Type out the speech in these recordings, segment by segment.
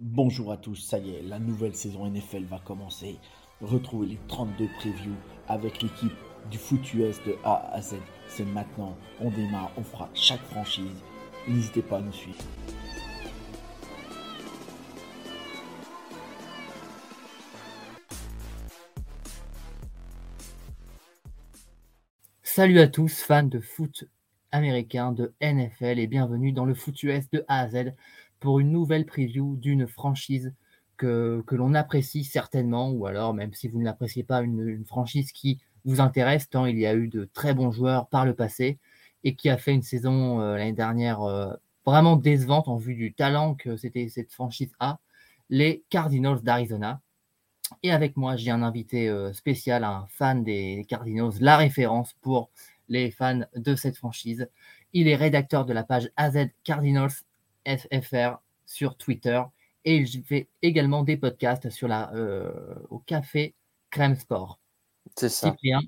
Bonjour à tous, ça y est, la nouvelle saison NFL va commencer. Retrouvez les 32 previews avec l'équipe du foot US de A à Z. C'est maintenant, on démarre, on fera chaque franchise. N'hésitez pas à nous suivre. Salut à tous, fans de foot américain, de NFL et bienvenue dans le foot US de A à Z pour une nouvelle preview d'une franchise que, l'on apprécie certainement, ou alors même si vous ne l'appréciez pas, une, franchise qui vous intéresse, tant il y a eu de très bons joueurs par le passé et qui a fait une saison euh, l'année dernière euh, vraiment décevante en vue du talent que cette franchise A, les Cardinals d'Arizona. Et avec moi, j'ai un invité euh, spécial, un fan des Cardinals, la référence pour les fans de cette franchise. Il est rédacteur de la page AZ Cardinals FFR sur Twitter et il fait également des podcasts sur la, euh, au Café Crème Sport. C'est ça. Cyprien,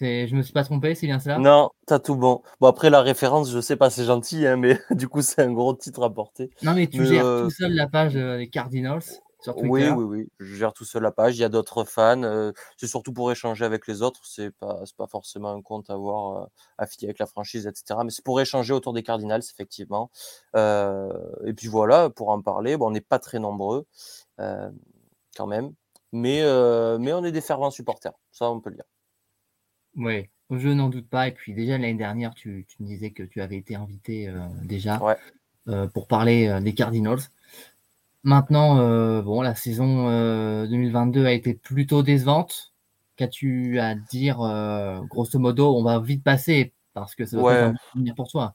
je me suis pas trompé, c'est bien cela Non, t'as tout bon. Bon, après, la référence, je sais pas, c'est gentil, hein, mais du coup, c'est un gros titre à porter. Non, mais tu gères euh, tout seul la page euh, des Cardinals. Oui, oui, oui. Je gère tout seul la page. Il y a d'autres fans. Euh, c'est surtout pour échanger avec les autres. C'est pas, pas forcément un compte à avoir euh, affilié avec la franchise, etc. Mais c'est pour échanger autour des Cardinals, effectivement. Euh, et puis voilà, pour en parler. Bon, on n'est pas très nombreux, quand même. Mais, mais on est des fervents supporters. Ça, on peut le dire. Oui, je n'en doute pas. Et puis déjà, l'année dernière, tu, tu, me disais que tu avais été invité déjà pour parler des Cardinals. Maintenant, euh, bon, la saison 2022 euh, a été plutôt décevante. Qu'as-tu à dire euh, Grosso modo, on va vite passer parce que ça va ouais. un bon souvenir pour toi.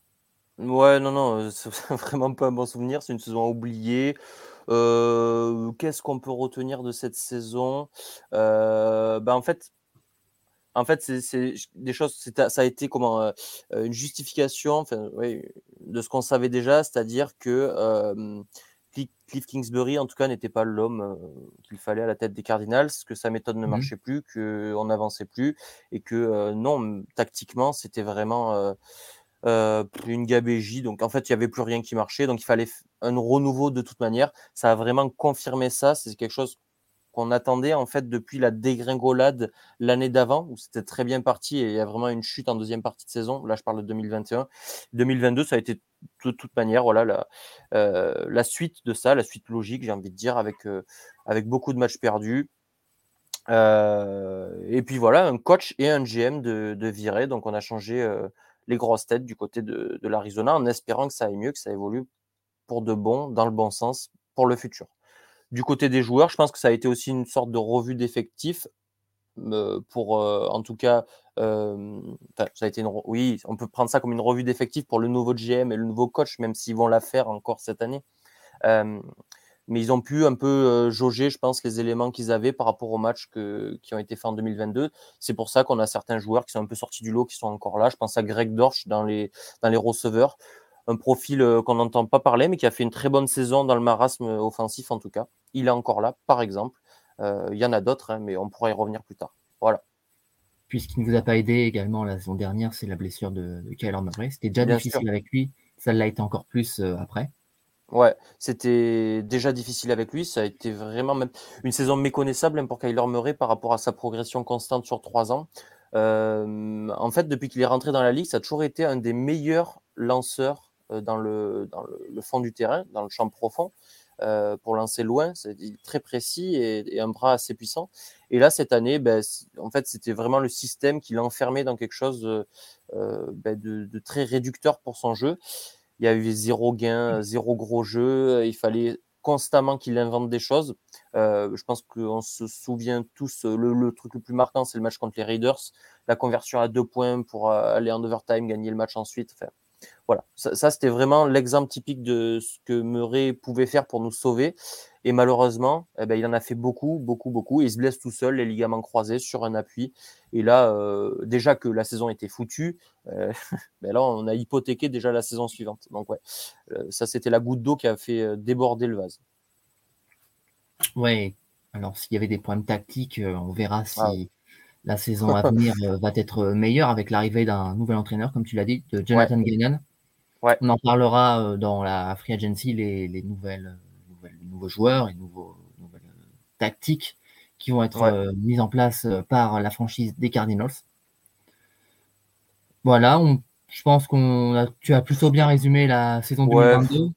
Ouais, non, non, c'est vraiment pas un bon souvenir. C'est une saison oubliée. Qu'est-ce qu'on peut retenir de cette saison? Ben, En fait, en fait, c'est des choses, ça a été comment une justification enfin, de ce qu'on savait déjà, c'est-à-dire que Cliff Kingsbury, en tout cas, n'était pas l'homme euh, qu'il fallait à la tête des Cardinals, que sa méthode ne mmh marchait plus, qu'on n'avançait plus, et que euh, non, tactiquement, c'était vraiment euh, une gabégie. Donc, en fait, il n'y avait plus rien qui marchait. Donc, il fallait un renouveau de toute manière. Ça a vraiment confirmé ça. C'est quelque chose qu'on attendait en fait depuis la dégringolade l'année d'avant où c'était très bien parti et il y a vraiment une chute en deuxième partie de saison. Là, je parle de 2021. 2022, ça a été de toute manière voilà la, euh, la suite de ça, la suite logique, j'ai envie de dire, avec, euh, beaucoup de matchs perdus. Euh, et puis voilà, un coach et un GM de, de virer. Donc on a changé les grosses têtes du côté de, de l'Arizona en espérant que ça aille mieux, que ça évolue pour de bon, dans le bon sens, pour le futur. Du côté des joueurs, je pense que ça a été aussi une sorte de revue d'effectifs pour, en tout cas, ça a été une, oui, on peut prendre ça comme une revue d'effectifs pour le nouveau GM et le nouveau coach, même s'ils vont la faire encore cette année. mais ils ont pu un peu jauger, je pense, les éléments qu'ils avaient par rapport aux matchs que, qui ont été faits en 2022. C'est pour ça qu'on a certains joueurs qui sont un peu sortis du lot, qui sont encore là. Je pense à Greg Dorsch dans les, dans les receveurs un profil euh, qu'on n'entend pas parler, mais qui a fait une très bonne saison dans le marasme offensif en tout cas. Il est encore là, par exemple. Euh, il y en a d'autres, hein, mais on pourra y revenir plus tard. Voilà. Puisqu'il ne vous a pas aidé également la saison dernière, c'est la blessure de, de Kyler Murray. C'était déjà difficile avec lui, ça l'a été encore plus euh, après. Ouais, c'était déjà difficile avec lui. Ça a été vraiment même une saison méconnaissable hein, pour Kyler Murray par rapport à sa progression constante sur trois ans. en fait, depuis qu'il est rentré dans la ligue, ça a toujours été un des meilleurs lanceurs euh, dans, le, dans le, fond du terrain, dans le champ profond, euh, pour lancer loin. C'est très précis et, un bras assez puissant. Et là, cette année, ben, en fait, c'était vraiment le système qui l'enfermait dans quelque chose euh, ben, de, de, très réducteur pour son jeu. Il y a eu zéro gain, zéro gros jeu. Il fallait constamment qu'il invente des choses. Euh, je pense qu'on se souvient tous, le, le, truc le plus marquant, c'est le match contre les Raiders, la conversion à deux points pour aller en overtime, gagner le match ensuite. Enfin, voilà, ça, c'était vraiment l'exemple typique de ce que Murray pouvait faire pour nous sauver. Et malheureusement, eh ben, il en a fait beaucoup, beaucoup, beaucoup. il se blesse tout seul, les ligaments croisés sur un appui. Et là, euh, déjà que la saison était foutue, euh, ben là, on a hypothéqué déjà la saison suivante. Donc, ouais, euh, ça, c'était la goutte d'eau qui a fait déborder le vase. Ouais, alors s'il y avait des points tactiques, on verra si ah la saison à venir va être meilleure avec l'arrivée d'un nouvel entraîneur, comme tu l'as dit, de Jonathan ouais. Ouais. On en parlera dans la Free Agency, les nouvelles nouveaux joueurs et nouveaux, nouvelles tactiques qui vont être euh, mises en place euh, par la franchise des Cardinals. Voilà, je pense qu'on tu as plutôt bien résumé la saison 2022.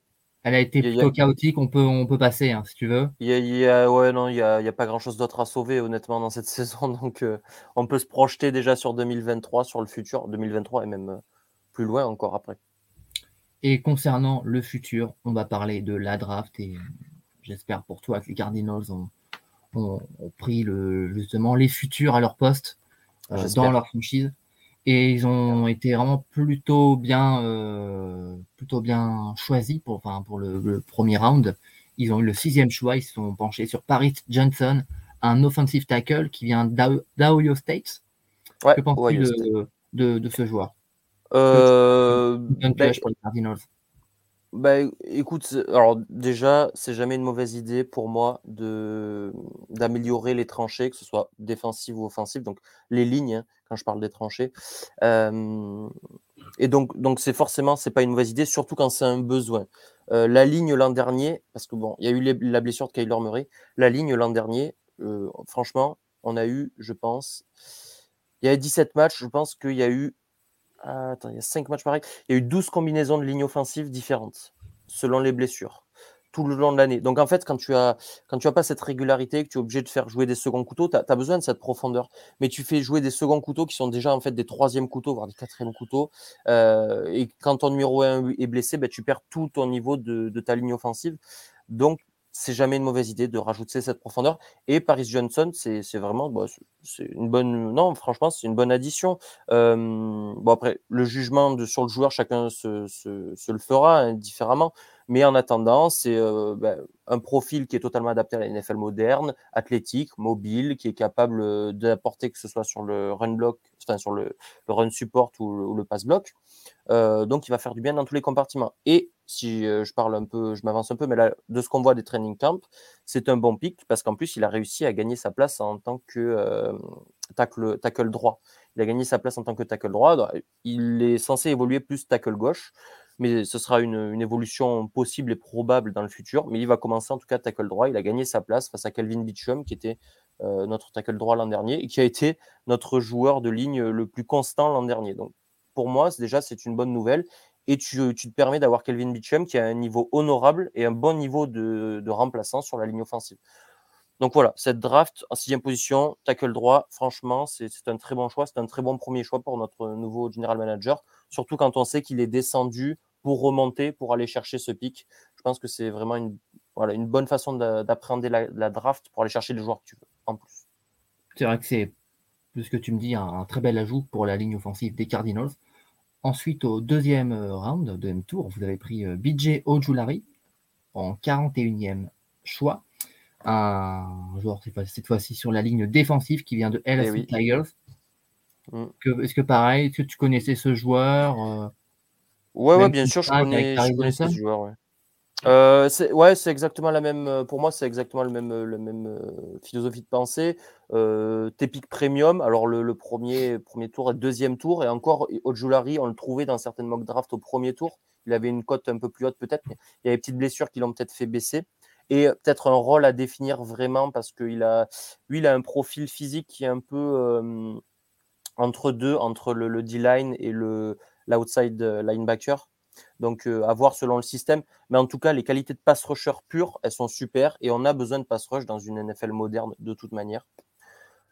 Elle a été plutôt chaotique, on peut, on peut passer hein, si tu veux. Il y a, ouais, non, il n'y a, pas grand chose d'autre à sauver honnêtement dans cette saison. Donc euh, on peut se projeter déjà sur 2023, sur le futur, 2023 et même plus loin encore après. Et concernant le futur, on va parler de la draft et j'espère pour toi que les Cardinals ont, pris le, justement les futurs à leur poste euh, dans leur franchise. Et ils ont été vraiment plutôt bien, euh, plutôt bien choisis pour, enfin, pour le, premier round. Ils ont eu le sixième choix. Ils se sont penchés sur Paris Johnson, un offensive tackle qui vient d'Ohio State. que penses-tu de, de, ce joueur? Euh, ben, pour les Cardinals. Bah, écoute, alors déjà, c'est jamais une mauvaise idée pour moi de d'améliorer les tranchées, que ce soit défensive ou offensive, donc les lignes, hein, je parle des tranchées. et donc, donc c'est forcément, c'est pas une mauvaise idée, surtout quand c'est un besoin. Euh, la ligne l'an dernier, parce que bon, il y a eu la blessure de Kyler Murray, la ligne l'an dernier, euh, franchement, on a eu, je pense, il y a 17 matchs, je pense qu'il y a eu ah, attends, il y a 5 matchs pareils. Il y a eu 12 combinaisons de lignes offensives différentes selon les blessures tout le long de l'année. Donc en fait, quand tu as quand tu as pas cette régularité, que tu es obligé de faire jouer des seconds couteaux, tu as, besoin de cette profondeur. Mais tu fais jouer des seconds couteaux qui sont déjà en fait des troisièmes couteaux, voire des quatrièmes couteaux. Euh, et quand ton numéro 1 est blessé, ben, tu perds tout ton niveau de, de ta ligne offensive. Donc c'est jamais une mauvaise idée de rajouter cette profondeur. Et Paris Johnson, c'est vraiment bah, c'est une bonne. Non, franchement, c'est une bonne addition. bon, après, le jugement de, sur le joueur, chacun se, le fera hein, différemment. Mais en attendant, c'est euh, bah, un profil qui est totalement adapté à la NFL moderne, athlétique, mobile, qui est capable euh, d'apporter que ce soit sur le run block, enfin sur le, le run support ou le, pass block. Euh, donc, il va faire du bien dans tous les compartiments. Et si je parle un peu, je m'avance un peu, mais là, de ce qu'on voit des training camps, c'est un bon pic parce qu'en plus, il a réussi à gagner sa place en tant que tackle, tackle droit. Il a gagné sa place en tant que tackle droit. Il est censé évoluer plus tackle gauche mais ce sera une, évolution possible et probable dans le futur. Mais il va commencer en tout cas tackle droit. Il a gagné sa place face à Calvin Beecham, qui était euh, notre tackle droit l'an dernier et qui a été notre joueur de ligne le plus constant l'an dernier. Donc pour moi, déjà, c'est une bonne nouvelle. Et tu, te permets d'avoir Calvin Beecham qui a un niveau honorable et un bon niveau de, remplaçant sur la ligne offensive. Donc voilà, cette draft en sixième position, tackle droit, franchement, c'est un très bon choix. C'est un très bon premier choix pour notre nouveau general manager, surtout quand on sait qu'il est descendu pour remonter, pour aller chercher ce pic. Je pense que c'est vraiment une, bonne façon d'appréhender la, draft pour aller chercher les joueurs que tu veux en plus. C'est vrai que c'est, ce que tu me dis, un, très bel ajout pour la ligne offensive des Cardinals. Ensuite, au deuxième euh, round, deuxième tour, vous avez pris euh, BJ Ojulari en 41e choix. Un joueur cette fois-ci sur la ligne défensive qui vient de LSU eh Tigers. Mm. Est-ce que pareil, est-ce que tu connaissais ce joueur euh, Ouais, ouais, bien sûr, je connais, je connais ce joueur. Ouais. Euh, ouais, c'est exactement la même. Euh, pour moi, c'est exactement le même, euh, le même euh, philosophie de pensée. Euh, Tepic Premium. Alors le, le, premier, premier tour deuxième tour, et encore Ojulari, on le trouvait dans certaines mock drafts au premier tour. Il avait une cote un peu plus haute peut-être, mais il y avait des petites blessures qui l'ont peut-être fait baisser. Et peut-être un rôle à définir vraiment parce qu'il a, lui, il a un profil physique qui est un peu entre deux, entre le, le D-line et le l'outside euh, linebacker. Donc euh, à voir selon le système. Mais en tout cas, les qualités de pass rusher pur, elles sont super et on a besoin de pass rush dans une NFL moderne de toute manière.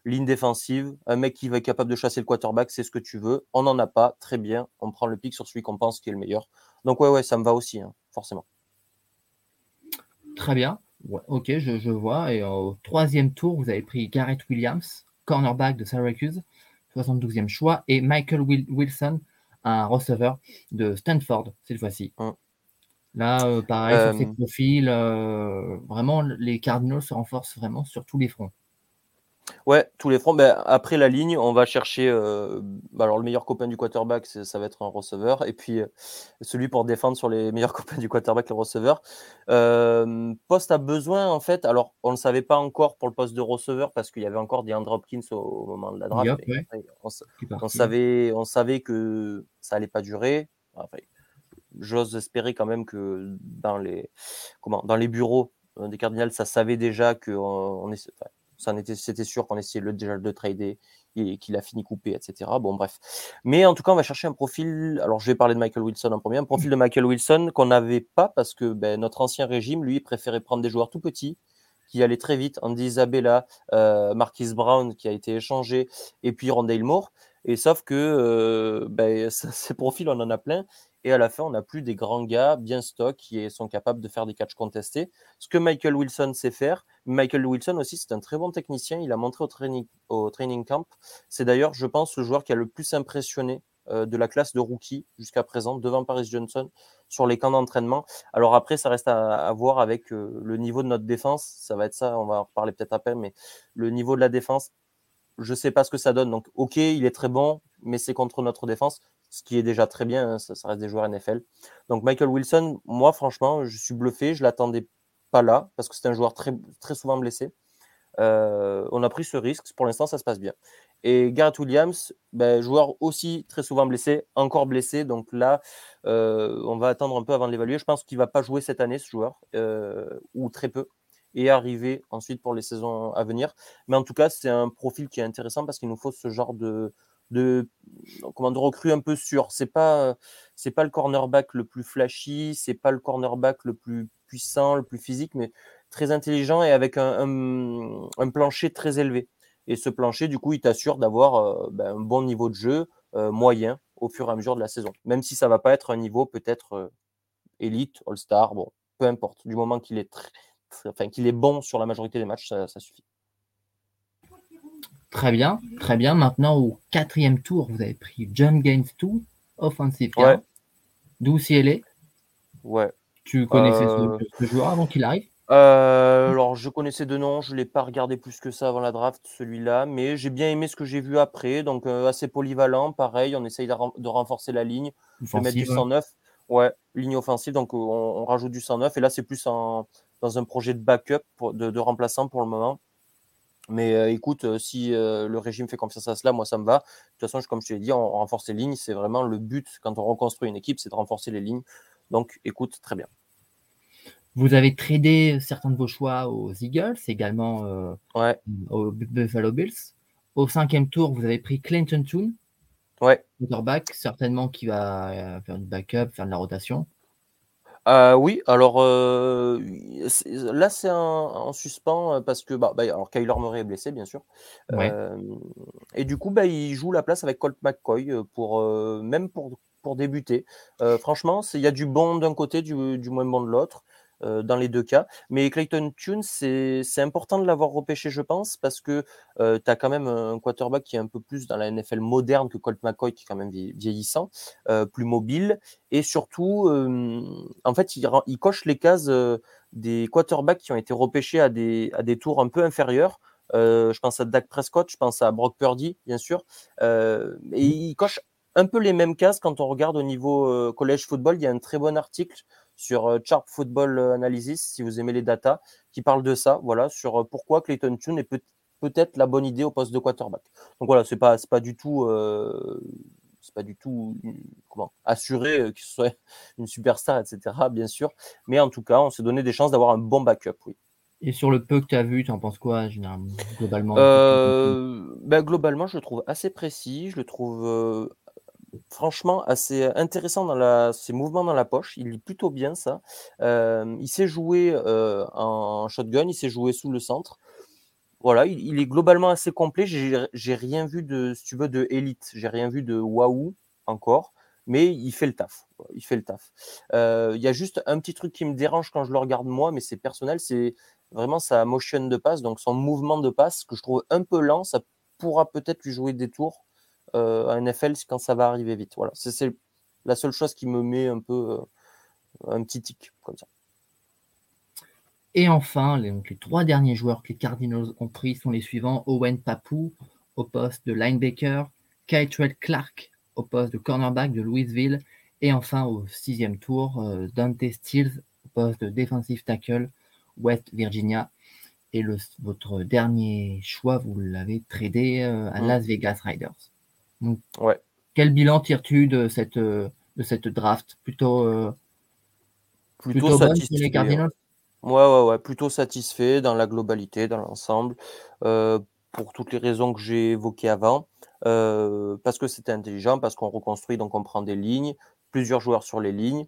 Ligne défensive, un mec qui va être capable de chasser le quarterback, c'est ce que tu veux. On n'en a pas, très bien. On prend le pic sur celui qu'on pense qui est le meilleur. Donc ouais, ouais, ça me va aussi, hein, forcément. Très bien. ok, je, je, vois. Et au troisième tour, vous avez pris Garrett Williams, cornerback de Syracuse, 72e choix, et Michael Wilson, un receveur de Stanford cette fois-ci. Mm. Là, euh, pareil, sur ces Euh, profils, euh, vraiment, les Cardinals se renforcent vraiment sur tous les fronts. Ouais, tous les fronts. Ben, après la ligne, on va chercher. bah, alors, le meilleur copain du quarterback, ça va être un receveur. Et puis, celui pour défendre sur les meilleurs copains du quarterback, le receveur. Poste a besoin, en fait. Alors, on ne le savait pas encore pour le poste de receveur parce qu'il y avait encore des Andrew Hopkins au, au moment de la draft. Ouais. On, savait, on savait que ça allait pas durer. Enfin, J'ose espérer quand même que dans les, comment, dans les bureaux euh, des Cardinals, ça savait déjà que on, on enfin, était, c'était sûr qu'on essayait le, déjà de trader et qu'il a fini coupé, etc. Bon, bref. Mais en tout cas, on va chercher un profil. Alors, je vais parler de Michael Wilson en premier. Un profil de Michael Wilson qu'on n'avait pas parce que ben, notre ancien régime, lui, préférait prendre des joueurs tout petits qui allaient très vite. Andy Isabella, euh, Marquis Brown qui a été échangé et puis Rondale Moore. Et sauf que euh, ben, ces profils, on en a plein. Et à la fin, on n'a plus des grands gars bien stock qui sont capables de faire des catchs contestés. Ce que Michael Wilson sait faire. Michael Wilson aussi, c'est un très bon technicien. Il a montré au training, camp. C'est d'ailleurs, je pense, le joueur qui a le plus impressionné de la classe de rookie jusqu'à présent, devant Paris Johnson, sur les camps d'entraînement. Alors après, ça reste à, voir avec euh, le niveau de notre défense. Ça va être ça, on va en reparler peut-être après, mais le niveau de la défense, je sais pas ce que ça donne. Donc, ok, il est très bon, mais c'est contre notre défense, ce qui est déjà très bien. hein, ça, reste des joueurs NFL. Donc, Michael Wilson, moi, franchement, je suis bluffé. Je l'attendais pas là parce que c'est un joueur très, très souvent blessé. Euh, on a pris ce risque. Pour l'instant, ça se passe bien. Et Garrett Williams, ben, joueur aussi très souvent blessé, encore blessé. Donc là, euh, on va attendre un peu avant de l'évaluer. Je pense qu'il va pas jouer cette année, ce joueur, euh, ou très peu, et arriver ensuite pour les saisons à venir. Mais en tout cas, c'est un profil qui est intéressant parce qu'il nous faut ce genre de, comment, de recrue un peu sûr. C'est pas, pas le cornerback le plus flashy, c'est pas le cornerback le plus puissant, le plus physique, mais très intelligent et avec un plancher très élevé. Et ce plancher, du coup, il t'assure d'avoir euh, ben, un bon niveau de jeu euh, moyen au fur et à mesure de la saison. Même si ça va pas être un niveau peut-être euh, élite, all-star, bon, peu importe. Du moment qu'il est, très, enfin, qu'il est bon sur la majorité des matchs, ça, ça suffit. Très bien, très bien. Maintenant, au quatrième tour, vous avez pris John Gaines 2, offensive Ouais. d'UCLA. Ouais. Tu connaissais Euh, ce, ce joueur avant qu'il arrive? Euh, alors, je connaissais deux noms, je ne l'ai pas regardé plus que ça avant la draft, celui-là, mais j'ai bien aimé ce que j'ai vu après. Donc, euh, assez polyvalent, pareil, on essaye de, ren- de renforcer la ligne, de mettre du Offensive, 109. Ouais, ligne offensive, donc on, on rajoute du 109. Et là, c'est plus en, dans un projet de backup, pour- de, de remplaçant pour le moment. Mais euh, écoute, si le régime fait confiance à cela, moi, ça me va. De toute façon, comme je te l'ai dit, on, on renforce les lignes. C'est vraiment le but quand on reconstruit une équipe, c'est de renforcer les lignes. Donc, écoute, très bien. Vous avez tradé certains de vos choix aux Eagles, également euh, Ouais, aux Buffalo Bills. Au cinquième tour, vous avez pris Clinton Toon, ouais. quarterback, certainement qui va euh, faire du backup, faire de la rotation. Euh, oui, alors euh, là c'est en, en suspens parce que bah, bah, alors Kyler Murray est blessé bien sûr Ouais. Euh, et du coup bah, il joue la place avec Colt McCoy pour même pour, pour débuter. Franchement il y a du bon d'un côté du, du moins bon de l'autre euh, dans les deux cas. Mais Clayton Tune c'est c'est important de l'avoir repêché je pense parce que tu as quand même un quarterback qui est un peu plus dans la NFL moderne que Colt McCoy qui est quand même vie- vieillissant, euh, plus mobile et surtout, euh, en fait, il, coche les cases euh, des quarterbacks qui ont été repêchés à des, à des tours un peu inférieurs. Euh, je pense à Dak Prescott, je pense à Brock Purdy, bien sûr. Euh, et il coche un peu les mêmes cases quand on regarde au niveau euh, collège football. Il y a un très bon article sur euh, Sharp Football Analysis, si vous aimez les datas, qui parle de ça, voilà, sur euh, pourquoi Clayton Tune est peut- peut-être la bonne idée au poste de quarterback. Donc voilà, c'est pas, pas du tout, euh, c'est pas du tout euh, comment assuré euh, qu'il soit une superstar, etc. Bien sûr, mais en tout cas, on s'est donné des chances d'avoir un bon backup, oui. Et sur le peu que tu as vu, tu en penses quoi, généralement, globalement? Euh, ben, globalement, je le trouve assez précis, je le trouve euh, franchement assez intéressant dans la, ses mouvements dans la poche. Il lit plutôt bien ça. Euh, il sait jouer euh, en shotgun, il sait jouer sous le centre. Voilà, il, est globalement assez complet. J'ai rien vu de, si tu veux, de élite. J'ai rien vu de waouh encore, mais il fait le taf. Il fait le taf. Euh, Il y a juste un petit truc qui me dérange quand je le regarde moi, mais c'est personnel. C'est vraiment sa motion de passe, donc son mouvement de passe que je trouve un peu lent. Ça pourra peut-être lui jouer des tours à NFL quand ça va arriver vite. Voilà, c'est la seule chose qui me met un peu un petit tic comme ça. Et enfin, les, les, trois derniers joueurs que les Cardinals ont pris sont les suivants Owen Papou au poste de linebacker, Kytrell Clark au poste de cornerback de Louisville, et enfin au sixième tour, euh, Dante Stills au poste de defensive tackle West Virginia. Et le, votre dernier choix, vous l'avez tradé euh, à mm. Las Vegas Riders. Donc, ouais. Quel bilan tires-tu de cette, euh, de cette draft? Plutôt, plutôt, plutôt bonne pour les Cardinals? Ouais, ouais, ouais, plutôt satisfait dans la globalité, dans l'ensemble, euh, pour toutes les raisons que j'ai évoquées avant. Euh, parce que c'était intelligent, parce qu'on reconstruit, donc on prend des lignes, plusieurs joueurs sur les lignes.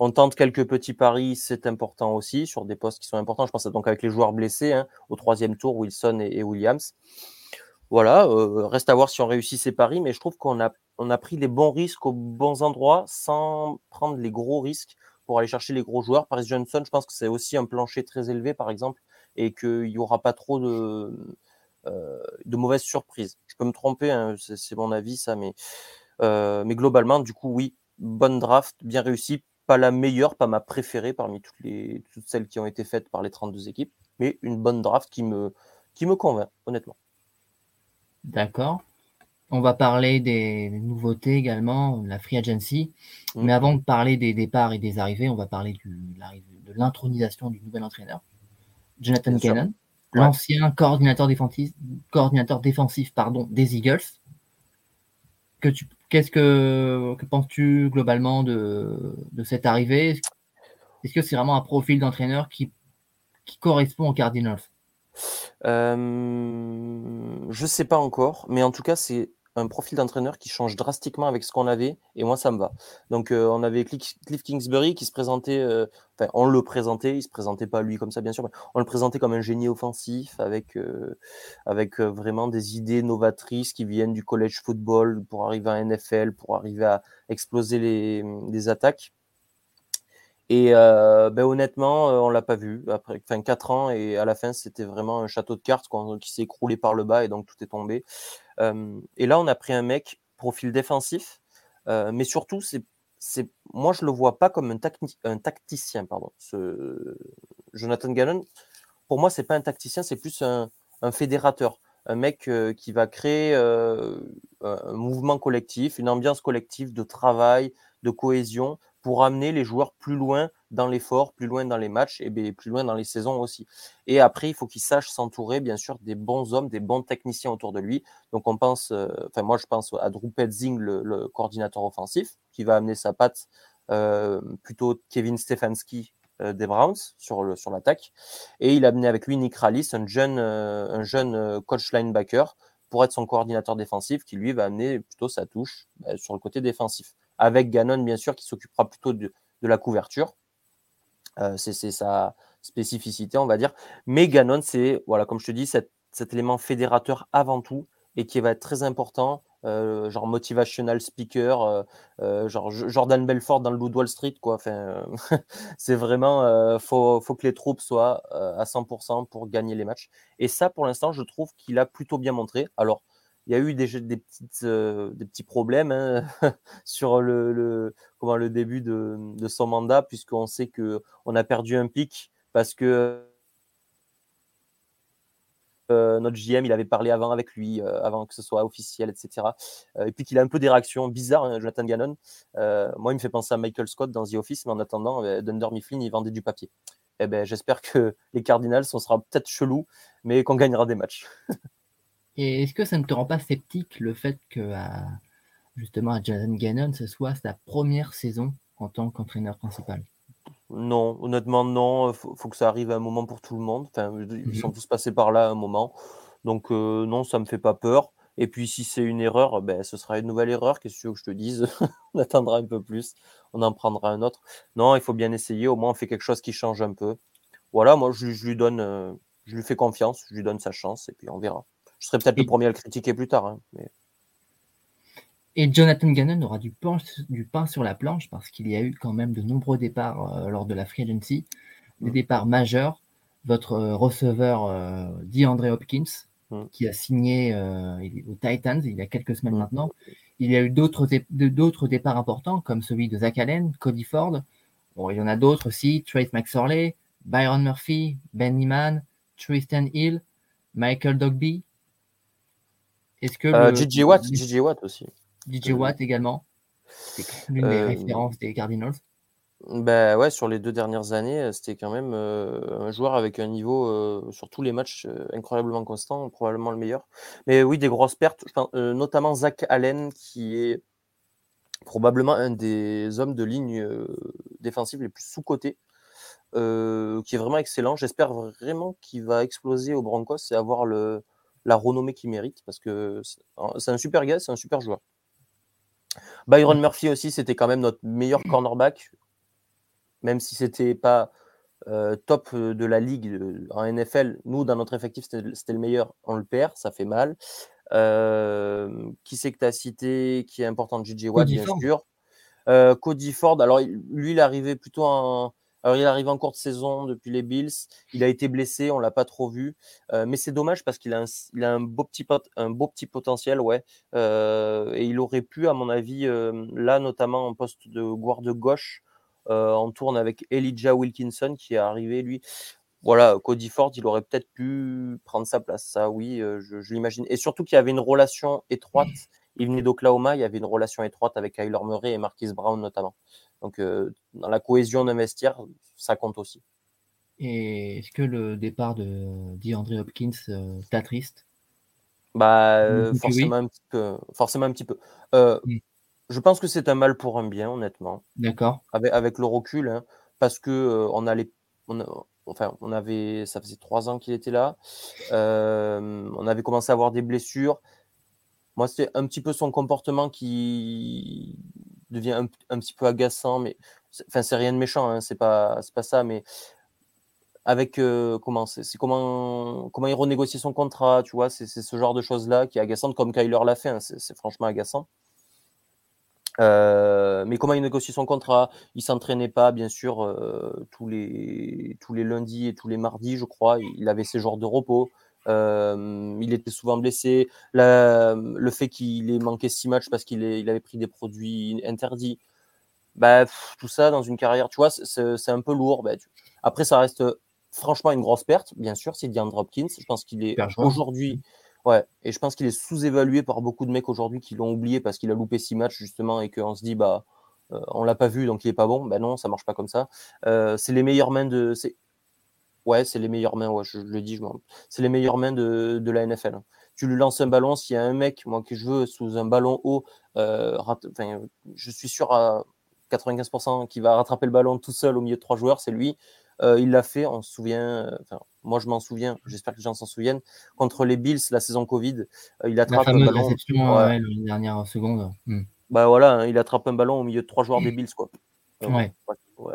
On tente quelques petits paris, c'est important aussi, sur des postes qui sont importants. Je pense donc avec les joueurs blessés, hein, au troisième tour, Wilson et, Williams. Voilà, reste à voir si on réussit ces paris, mais je trouve qu'on a, on a pris les bons risques aux bons endroits sans prendre les gros risques pour aller chercher les gros joueurs. Paris Johnson, je pense que c'est aussi un plancher très élevé, par exemple, et qu'il n'y aura pas trop de, mauvaises surprises. Je peux me tromper, hein, c'est mon avis, ça, mais, mais globalement, du coup, oui, bonne draft, bien réussie. Pas la meilleure, pas ma préférée parmi toutes, les, toutes celles qui ont été faites par les 32 équipes, mais une bonne draft qui me, qui me convainc, honnêtement. D'accord. On va parler des nouveautés également, la free agency. Mm. Mais avant de parler des départs et des arrivées, on va parler de l'intronisation du nouvel entraîneur, Jonathan Cannon, l'ancien coordinateur défensif, coordinateur défensif pardon, des Eagles. Qu'est-ce que, que penses-tu globalement de, cette arrivée? Est-ce que c'est vraiment un profil d'entraîneur qui, qui correspond aux Cardinals? Euh, Je sais pas encore, mais en tout cas, c'est un profil d'entraîneur qui change drastiquement avec ce qu'on avait, et moi ça me va. Donc euh, on avait Cliff Kingsbury qui se présentait, euh, enfin on le présentait, il se présentait pas lui comme ça bien sûr, mais on le présentait comme un génie offensif avec avec vraiment des idées novatrices qui viennent du college football pour arriver à NFL, pour arriver à exploser les attaques. Et ben, honnêtement, on l'a pas vu. Après, enfin, 4 ans et à la fin, c'était vraiment un château de cartes qui s'est écroulé par le bas et donc tout est tombé et là, on a pris un mec profil défensif, mais surtout, c'est, c'est, moi, je le vois pas comme un, tacticien, pardon. Jonathan Gannon, pour moi, c'est pas un tacticien, c'est plus un, un fédérateur, un mec qui va créer un mouvement collectif, une ambiance collective de travail, de cohésion pour amener les joueurs plus loin dans l'effort, plus loin dans les matchs et plus loin dans les saisons aussi. Et après, il faut qu'il sache s'entourer, bien sûr, des bons hommes, des bons techniciens autour de lui. Donc, on pense, euh, enfin, moi, je pense à Drew Petzing, le, coordinateur offensif, qui va amener sa patte euh, plutôt Kevin Stefanski euh, des Browns sur, sur l'attaque. Et il a amené avec lui Nick Rallis, un jeune, un jeune coach linebacker, pour être son coordinateur défensif, qui lui va amener plutôt sa touche bah, sur le côté défensif avec Gannon, bien sûr, qui s'occupera plutôt de, la couverture. Euh, c'est sa spécificité, on va dire. Mais Gannon, c'est, voilà, comme je te dis, cet, élément fédérateur avant tout et qui va être très important, euh, genre motivational speaker, euh, genre Jordan Belfort dans le Loup Wall Street, quoi. Enfin, c'est vraiment, faut, faut que les troupes soient à 100% pour gagner les matchs. Et ça, pour l'instant, je trouve qu'il a plutôt bien montré. Alors, il y a eu des, euh, des petits problèmes hein, sur le, début de, son mandat, puisqu'on sait qu'on a perdu un pic parce que euh, notre JM, il avait parlé avant avec lui, euh, avant que ce soit officiel, etc. et puis qu'il a un peu des réactions bizarres, hein, Jonathan Gannon. moi, il me fait penser à Michael Scott dans The Office, mais en attendant, Dunder Mifflin, il vendait du papier. Eh ben, j'espère que les Cardinals, on sera peut-être chelou, mais qu'on gagnera des matchs. Et est-ce que ça ne te rend pas sceptique le fait que justement à Jason Gannon, ce soit sa première saison en tant qu'entraîneur principal? Non, honnêtement non. Il faut, que ça arrive à un moment pour tout le monde. Enfin, ils mhm. sont tous passés par là à un moment. Donc euh, non, ça me fait pas peur. Et puis si c'est une erreur, ben, ce sera une nouvelle erreur. Qu'est-ce que je te dise? On attendra un peu plus. On en prendra un autre. Non, il faut bien essayer. Au moins, on fait quelque chose qui change un peu. Voilà, moi, je, lui donne, euh, je lui fais confiance. Je lui donne sa chance et puis on verra. Je serais peut-être le premier à le critiquer plus tard. Hein, et Jonathan Gannon aura du pain, du pain sur la planche parce qu'il y a eu quand même de nombreux départs euh, lors de la free agency, des mm. départs majeurs. Votre euh, receveur euh, dit André Hopkins mm. qui a signé euh, aux Titans il y a quelques semaines mm. maintenant. Il y a eu d'autres départs importants, comme celui de Zach Allen, Cody Ford. Bon, il y en a d'autres aussi, Trace McSorley, Byron Murphy, Ben Niman, Tristan Hill, Michael Dogby. Est-ce que euh, DJ Watt, Watt aussi. DJ Watt également. C'est l'une des références des Cardinals. Ben ouais, sur les deux dernières années, euh, c'était quand même euh, un joueur avec un niveau euh, sur tous les matchs incroyablement constant, probablement le meilleur. Mais oui, des grosses pertes, notamment Zach Allen, qui est probablement un des hommes de ligne défensive les plus sous-cotés, qui est vraiment excellent. J'espère vraiment qu'il va exploser au Broncos et avoir le, la renommée qu'il mérite, parce que c'est un super gars, c'est un super joueur. Byron Murphy aussi, c'était quand même notre meilleur cornerback même si c'était pas euh, top de la ligue en NFL, nous, dans notre effectif, c'était le meilleur, on le perd, ça fait mal. Euh, qui c'est que tu as cité qui est important? JJ Watt, bien sûr. Euh, Cody Ford, alors lui, il est arrivé plutôt en. Alors, il est arrivé en cours de saison depuis les Bills. Il a été blessé, on l'a pas trop vu. mais c'est dommage parce qu'il a, un, beau petit potentiel, ouais. et il aurait pu, à mon avis, là, notamment en poste de de gauche, euh, en tourne avec Elijah Wilkinson qui est arrivé, lui. Voilà, Cody Ford, il aurait peut-être pu prendre sa place. Ça, oui, euh, je, l'imagine. Et surtout qu'il y avait une relation étroite. Il venait d'Oklahoma, il y avait une relation étroite avec Kyler Murray et Marquis Brown notamment. Donc, euh, dans la cohésion d'un vestiaire, ça compte aussi. Et est-ce que le départ de DeAndre Hopkins t'a triste Bah, forcément, un petit peu, forcément un petit peu. Je pense que c'est un mal pour un bien, honnêtement. D'accord. Avec, avec le recul, hein, parce que euh, on allait, enfin, on avait, ça faisait trois ans qu'il était là. Euh, on avait commencé à avoir des blessures. Moi, c'était un petit peu son comportement qui devient un, petit peu agaçant, mais enfin, c'est rien de méchant, hein, c'est pas, pas ça, mais avec euh, comment c'est, comment comment il renégocie son contrat, tu vois, c'est, ce genre de choses là qui est agaçante, comme Kyler l'a fait, hein, c'est franchement agaçant. Euh, mais comment il négocie son contrat? Il s'entraînait pas, bien sûr, euh, tous, les, tous les lundis et tous les mardis, je crois. Il avait ses jours de repos. Euh, il était souvent blessé. le fait qu'il ait manqué six matchs parce qu'il il avait pris des produits interdits, bah, tout ça dans une carrière, tu vois, c'est un peu lourd. Bah, Après, ça reste franchement une grosse perte, bien sûr, c'est Diane Hopkins. Je pense qu'il est aujourd'hui Ouais, et je pense qu'il est sous-évalué par beaucoup de mecs aujourd'hui qui l'ont oublié parce qu'il a loupé six matchs justement et qu'on se dit bah euh, on l'a pas vu donc il est pas bon. Ben non, ça marche pas comme ça. Euh, c'est les meilleures mains de. Ouais, c'est les meilleures mains, ouais, je, le dis, c'est les meilleures mains de, de, la NFL. Tu lui lances un ballon, s'il y a un mec, moi que je veux, sous un ballon haut, euh, je suis sûr à 95% qu'il va rattraper le ballon tout seul au milieu de trois joueurs, c'est lui. Euh, il l'a fait, on se souvient, euh, enfin, moi je m'en souviens, j'espère que les gens s'en souviennent, contre les Bills la saison Covid, il attrape un ballon. Ouais. dernière seconde. Hmm. Bah voilà, hein, il attrape un ballon au milieu de trois joueurs des Bills, quoi. ouais.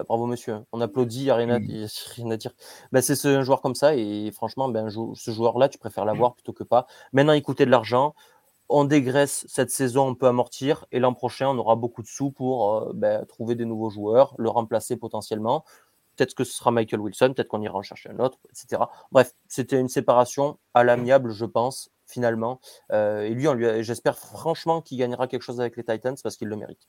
Bravo monsieur, on applaudit, il n'y a rien, à, rien à dire. Bah, c'est un joueur comme ça, et franchement, ben, ce joueur-là, tu préfères l'avoir plutôt que pas. Maintenant, il coûtait de l'argent, on dégraisse cette saison, on peut amortir, et l'an prochain, on aura beaucoup de sous pour ben, trouver des nouveaux joueurs, le remplacer potentiellement. Peut-être que ce sera Michael Wilson, peut-être qu'on ira en chercher un autre, etc. Bref, c'était une séparation à l'amiable, je pense, finalement. Euh, et lui, j'espère franchement qu'il gagnera quelque chose avec les Titans parce qu'il le mérite.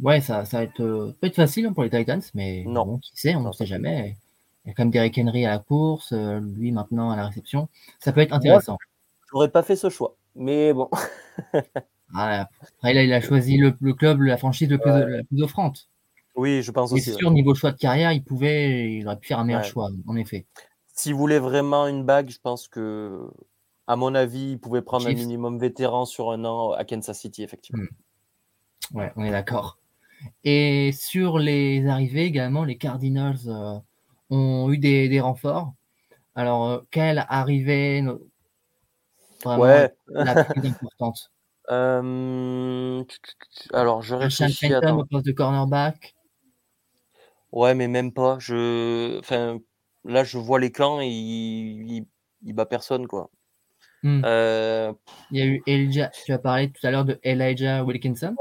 Ouais, ça, ça va être, euh, peut être facile hein, pour les Titans, mais non. qui sait, on ne sait jamais. Il y a quand même Derrick Henry à la course, euh, lui maintenant à la réception. Ça peut être intéressant. Je n'aurais pas fait ce choix, mais bon. Ah, après, là, il a choisi le, club, la franchise le plus, la plus offrante. Oui, je pense aussi. C'est sûr, niveau choix de carrière, il pouvait, il aurait pu faire un meilleur choix, en effet. S'il voulait vraiment une bague, je pense que, à mon avis, il pouvait prendre un minimum vétéran sur un an à Kansas City, effectivement. Hmm. Ouais, on est d'accord. Et sur les arrivées également, les Cardinals euh, ont eu des, renforts. Alors, euh, quelle arrivée vraiment ouais. la plus importante? Euh, Alors, je réfléchis. à au poste de cornerback? Ouais, mais même pas. Je, enfin, là, je vois les clans et il, il, bat personne, quoi. Hmm. Euh, il y a eu Elijah, tu as parlé tout à l'heure de Elijah Wilkinson?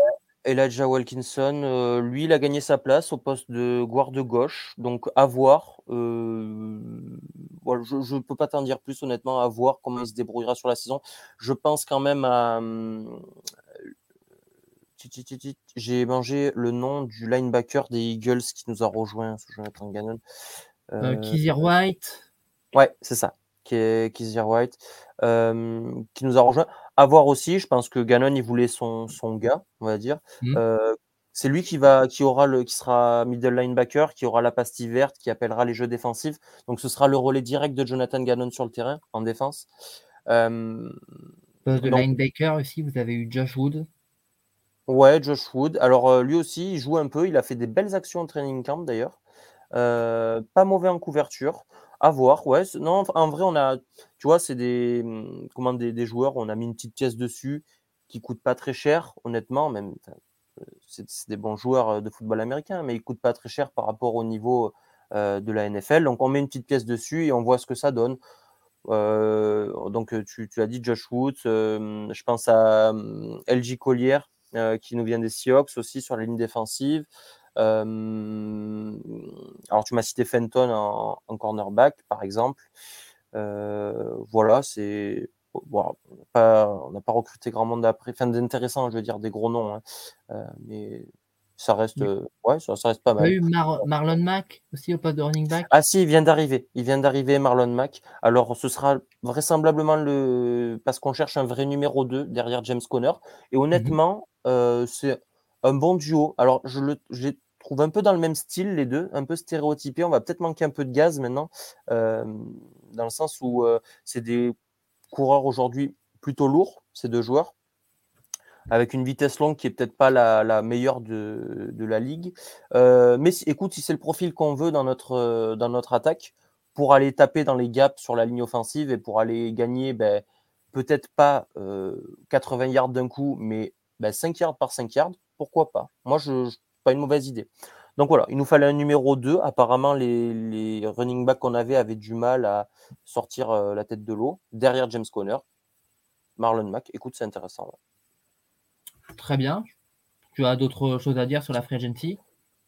Elijah Wilkinson, euh, lui, il a gagné sa place au poste de guard gauche. Donc, à voir. Euh, je ne peux pas t'en dire plus, honnêtement, à voir comment il se débrouillera sur la saison. Je pense quand même à. Hum, j'ai mangé le nom du linebacker des Eagles qui nous a rejoint, Jonathan Gannon. Euh, Kizir White. Ouais, c'est ça. Kizir White. Qui nous a rejoint. À voir aussi, je pense que Gannon, il voulait son, son gars, on va dire. Mmh. Euh, c'est lui qui va, qui aura le, qui sera middle linebacker, qui aura la pastille verte, qui appellera les jeux défensifs. Donc ce sera le relais direct de Jonathan Gannon sur le terrain en défense. Euh, de linebacker aussi, vous avez eu Josh Wood. Ouais, Josh Wood. Alors lui aussi, il joue un peu. Il a fait des belles actions en training camp d'ailleurs. pas mauvais en couverture. À voir, ouais. Non, en vrai, on a, tu vois, c'est des, mmh, comment, des, joueurs, on a mis une petite pièce dessus qui coûte pas très cher, honnêtement, même, c'est des bons joueurs de football américain, mais ils coûtent pas très cher par rapport au niveau de la NFL. Donc, on met une petite pièce dessus et on voit ce que ça donne. donc, tu, tu, as dit Josh Woods, je pense à mmh, LG Collier, qui nous vient des Seahawks aussi sur la ligne défensive alors, tu m'as cité Fenton en, cornerback, par exemple. voilà, c'est. on n'a pas, recruté grand monde après. Enfin, d'intéressant, je veux dire, des gros noms. Hein. mais ça reste, ouais, ça, reste pas mal. Il y a eu Marlon Mack aussi au poste de running back? Ah si, il vient d'arriver. Il vient d'arriver, Marlon Mack. Alors, ce sera vraisemblablement le. Parce qu'on cherche un vrai numéro 2 derrière James Conner. Et mmh honnêtement, c'est un bon duo. Alors, je le, trouve un peu dans le même style, les deux, un peu stéréotypés. On va peut-être manquer un peu de gaz maintenant, euh, dans le sens où euh, c'est des coureurs aujourd'hui plutôt lourds, ces deux joueurs, avec une vitesse longue qui est peut-être pas la, meilleure de, la ligue. Euh, mais écoute, si c'est le profil qu'on veut dans notre, dans notre attaque, pour aller taper dans les gaps sur la ligne offensive et pour aller gagner, ben, peut-être pas 80 yards d'un coup, mais ben, 5 yards par 5 yards, pourquoi pas? Moi, je, pas une mauvaise idée. Donc voilà, il nous fallait un numéro 2. Apparemment, les, running backs qu'on avait avaient du mal à sortir euh, la tête de l'eau. Derrière James Conner, Marlon Mack. Écoute, c'est intéressant. Très bien. Tu as d'autres choses à dire sur la free agency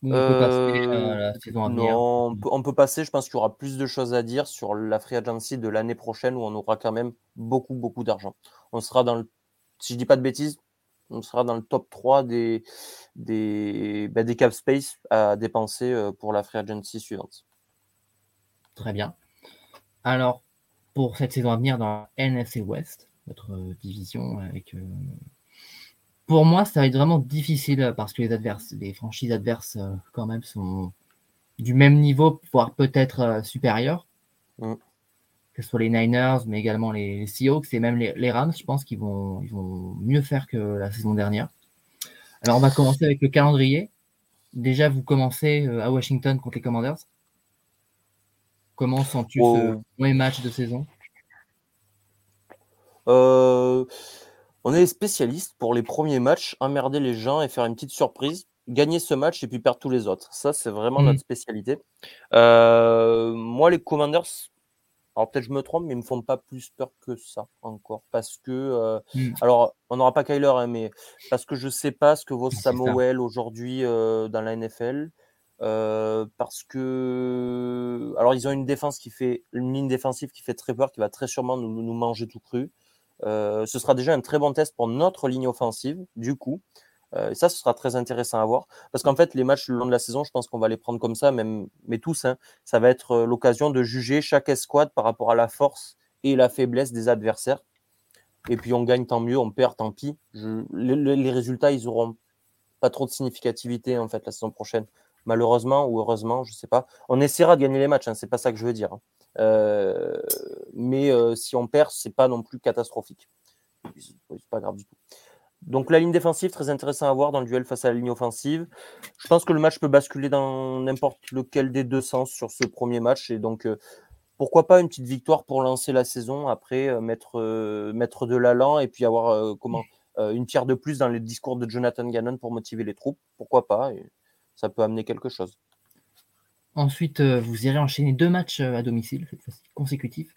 on peut passer euh, la saison à venir? non, on peut, passer. Je pense qu'il y aura plus de choses à dire sur la free agency de l'année prochaine où on aura quand même beaucoup, beaucoup d'argent. On sera dans le, si je dis pas de bêtises, on sera dans le top 3 des, des, bah, des cap space à dépenser euh, pour la free agency suivante. Très bien. Alors, pour cette saison à venir dans NFC West, notre euh, division avec. Euh, pour moi, ça va être vraiment difficile parce que les adverses, les franchises adverses, quand même, sont du même niveau, voire peut-être supérieurs. Mm que ce soit les Niners, mais également les, Seahawks et même les, Rams, je pense qu'ils vont, ils vont mieux faire que la saison dernière. Alors, on va commencer avec le calendrier. Déjà, vous commencez euh, à Washington contre les Commanders. Comment sens-tu ce premier match de saison? Euh, On est spécialiste pour les premiers matchs, emmerder les gens et faire une petite surprise gagner ce match et puis perdre tous les autres. Ça, c'est vraiment mmh. notre spécialité. Euh, moi, les Commanders, alors peut-être je me trompe, mais ils me font pas plus peur que ça encore. Parce que, euh, mmh. alors on n'aura pas Kyler, hein, mais parce que je sais pas ce que vaut Samuel aujourd'hui euh, dans la NFL. Euh, parce que, alors ils ont une défense qui fait, une ligne défensive qui fait très peur, qui va très sûrement nous, nous manger tout cru. ce sera déjà un très bon test pour notre ligne offensive, du coup. Euh, ça, ce sera très intéressant à voir. Parce qu'en fait, les matchs le long de la saison, je pense qu'on va les prendre comme ça, même, mais tous. Hein, ça va être euh, l'occasion de juger chaque escouade par rapport à la force et la faiblesse des adversaires. Et puis on gagne, tant mieux, on perd, tant pis. les, résultats, ils auront pas trop de significativité en fait la saison prochaine. Malheureusement ou heureusement, je sais pas. On essaiera de gagner les matchs, hein, c'est pas ça que je veux dire. Hein. Euh, mais si on perd, c'est pas non plus catastrophique. C'est pas grave du tout. Donc la ligne défensive, très intéressant à voir dans le duel face à la ligne offensive. Je pense que le match peut basculer dans n'importe lequel des deux sens sur ce premier match. Et donc, euh, pourquoi pas une petite victoire pour lancer la saison, après euh, mettre, euh, mettre de l'allant et puis avoir comment, une pierre de plus dans les discours de Jonathan Gannon pour motiver les troupes. Pourquoi pas Ça peut amener quelque chose. Ensuite, vous irez enchaîner deux matchs à domicile, cette fois-ci consécutifs.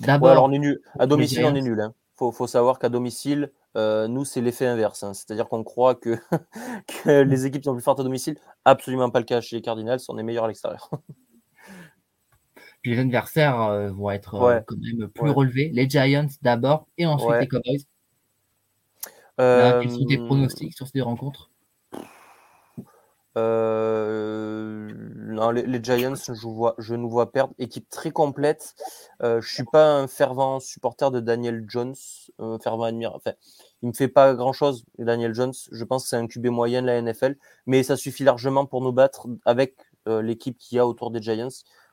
D'abord, alors on est nul. À domicile, on est nul. Hein faut, faut savoir qu'à domicile, euh, nous, c'est l'effet inverse. hein. C'est-à-dire qu'on croit que, que les équipes sont plus fortes à domicile. Absolument pas le cas chez les Cardinals. On est meilleurs à l'extérieur. Puis les adversaires euh, vont être euh, Ouais. quand même plus Ouais. relevés. Les Giants d'abord et ensuite Ouais. les Cowboys. Là, quels sont tes pronostics sur ces deux rencontres non, les, les Giants, je, vois, je nous vois perdre. Équipe très complète. Je suis pas un fervent supporter de Daniel Jones. Un fervent admirateur. Enfin, il me fait pas grand chose, Daniel Jones. Je pense que c'est un QB moyen de la NFL, mais ça suffit largement pour nous battre avec euh, l'équipe qu'il y a autour des Giants.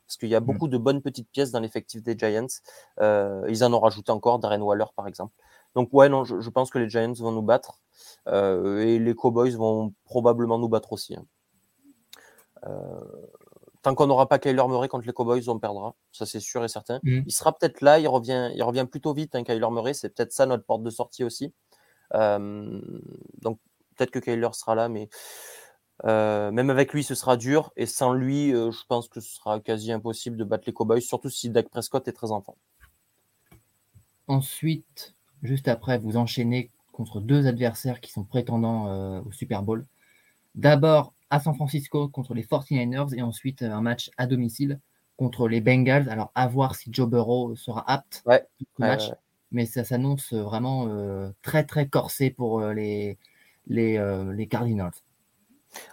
Parce qu'il y a beaucoup de bonnes petites pièces dans l'effectif des Giants. Euh, ils en ont rajouté encore, Darren Waller par exemple. Donc ouais, non, je, je pense que les Giants vont nous battre. Euh, et les Cowboys vont probablement nous battre aussi. hein. Tant qu'on n'aura pas Kyler Murray contre les Cowboys, on perdra. Ça, c'est sûr et certain. Mhm. Il sera peut-être là, il revient, il revient plutôt vite, hein, Kyler Murray. C'est peut-être ça notre porte de sortie aussi. Euh, donc, peut-être que Kyler sera là, mais euh, même avec lui, ce sera dur. Et sans lui, euh, je pense que ce sera quasi impossible de battre les Cowboys, surtout si Dak Prescott est très enfant. Ensuite, juste après, vous enchaînez contre deux adversaires qui sont prétendants euh, au Super Bowl. D'abord à San Francisco contre les 49ers et ensuite un match à domicile contre les Bengals. Alors, à voir si Joe Burrow sera apte Ouais, pour ce ouais, match, ouais, ouais. Mais ça s'annonce vraiment euh, très très corsé pour euh, les, les, euh, les Cardinals.